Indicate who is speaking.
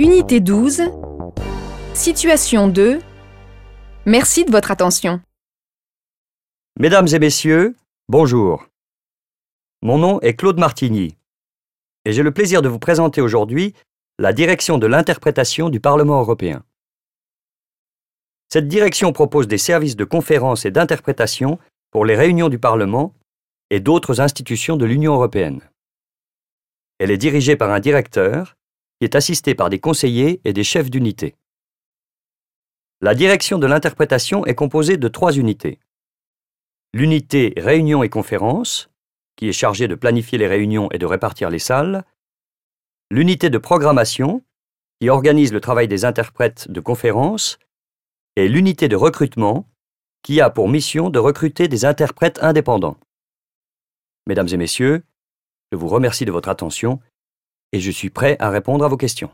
Speaker 1: Unité 12. Situation 2. Merci de votre attention.
Speaker 2: Mesdames et messieurs, bonjour. Mon nom est Claude Martigny et j'ai le plaisir de vous présenter aujourd'hui la direction de l'interprétation du Parlement européen. Cette direction propose des services de conférence et d'interprétation pour les réunions du Parlement et d'autres institutions de l'Union européenne. Elle est dirigée par un directeur qui est assisté par des conseillers et des chefs d'unité. La direction de l'interprétation est composée de trois unités. L'unité réunions et conférences, qui est chargée de planifier les réunions et de répartir les salles. L'unité de programmation, qui organise le travail des interprètes de conférences. Et l'unité de recrutement, qui a pour mission de recruter des interprètes indépendants. Mesdames et messieurs, je vous remercie de votre attention et je suis prêt à répondre à vos questions.